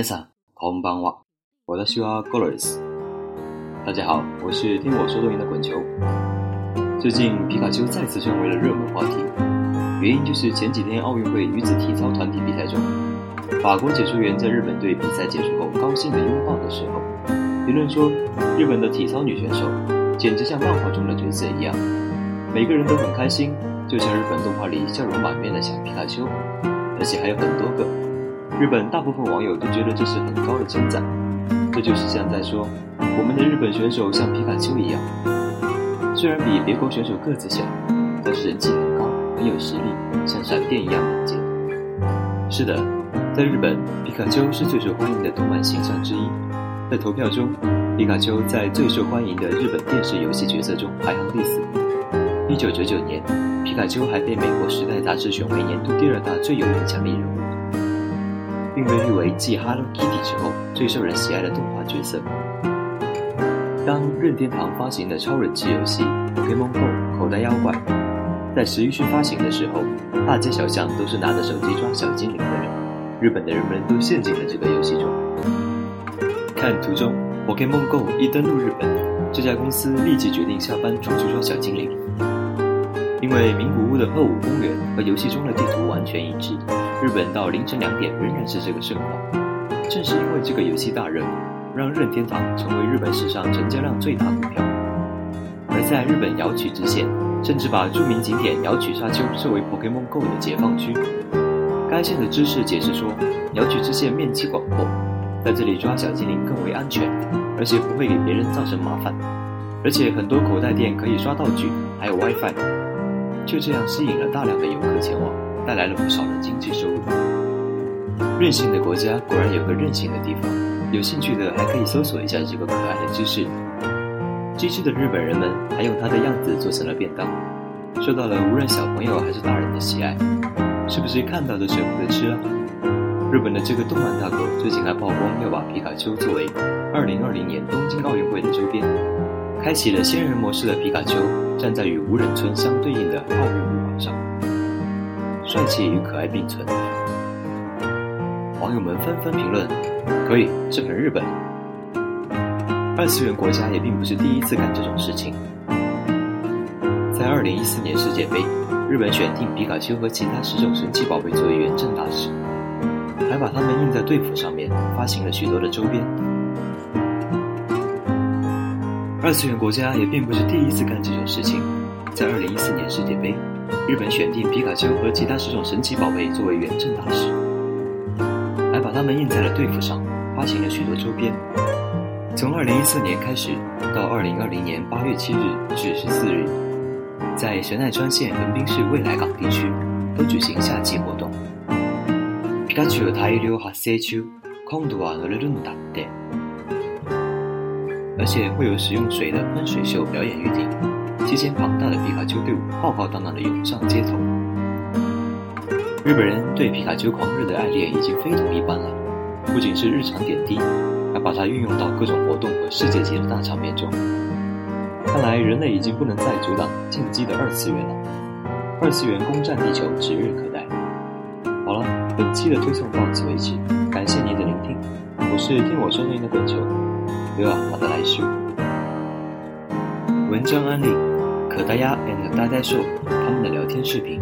皆さん、こんばんは。私はゴロ斯。大家好，我是听我说动音的滚球。最近皮卡丘再次成为了热门话题，原因就是前几天奥运会女子体操团体比赛中，法国解说员在日本队比赛结束后高兴的拥抱的时候，评论说日本的体操女选手简直像漫画中的角色一样，每个人都很开心，就像日本动画里笑容满面的小皮卡丘，而且还有很多个。 日本大部分网友都觉得这是很高的称赞，这就是像在说我们的日本选手像皮卡丘一样，虽然比别国选手个子小，但是人气很高，很有实力，像闪电一样猛健。是的，在日本，皮卡丘是最受欢迎的动漫形象之一。在投票中，皮卡丘在最受欢迎的日本电视游戏角色中排行第四。一九九九年，皮卡丘还被美国《时代》杂志选为年度第二大最有影响力人物。并被誉为继 Hello Kitty 之后最受人喜爱的动画角色。当任天堂发行的超人气游戏《Pokemon Go 口袋妖怪》在十一区发行的时候，大街小巷都是拿着手机抓小精灵的人，日本的人们都陷进了这个游戏中。看图中，Pokemon Go 一登陆日本，这家公司立即决定下班出去抓小精灵，因为名古屋的鹤舞公园和游戏中的地图完全一致。日本到凌晨两点仍然是这个盛况，正是因为这个游戏大热，让任天堂成为日本史上成交量最大股票。而在日本摇取支线，甚至把著名景点摇取沙丘设为 Pokemon Go 的解放区。该县的知识解释说，摇取支线面积广阔，在这里抓小精灵更为安全，而且不会给别人造成麻烦。而且很多口袋店可以刷道具，还有 WiFi，就这样吸引了大量的游客前往。带来了不少的经济收入。任性的国家果然有个任性的地方，有兴趣的还可以搜索一下这个可爱的知识。机智的日本人们还用它的样子做成了便当，受到了无论小朋友还是大人的喜爱。是不是看到都舍不得吃啊？日本的这个动漫大国最近还曝光要把皮卡丘作为2020年东京奥运会的周边，开启了仙人模式的皮卡丘站在与无人村相对应的奥运舞场上。帅气与可爱并存，网友们纷纷评论：“可以，这很日本。”二次元国家也并不是第一次干这种事情。在二零一四年世界杯，日本选定皮卡丘和其他十种神奇宝贝作为原证大使，还把它们印在队服上面，发行了许多的周边。二次元国家也并不是第一次干这种事情。在二零一四年世界杯。日本选定皮卡丘和其他十种神奇宝贝作为原证大使，还把它们印在了队服上，发行了许多周边。从二零一四年开始到二零二零年八月七日至十四日，在神奈川县横滨市未来港地区都举行夏季活动。皮卡丘大量発生中，今度は乗れるんだって。而且会有使用水的喷水秀表演预定。 期间，庞大的皮卡丘队伍浩浩荡荡地涌上街头。日本人对皮卡丘狂热的爱恋已经非同一般了，不仅是日常点滴，还把它运用到各种活动和世界级的大场面中。看来，人类已经不能再阻挡进击的二次元了。二次元攻占地球指日可待。好了，本期的推送到此为止，感谢您的聆听。我是听我说声音的本球，对吧？好的，来续。文章安利。可大鸭 and 大呆兽他们的聊天视频。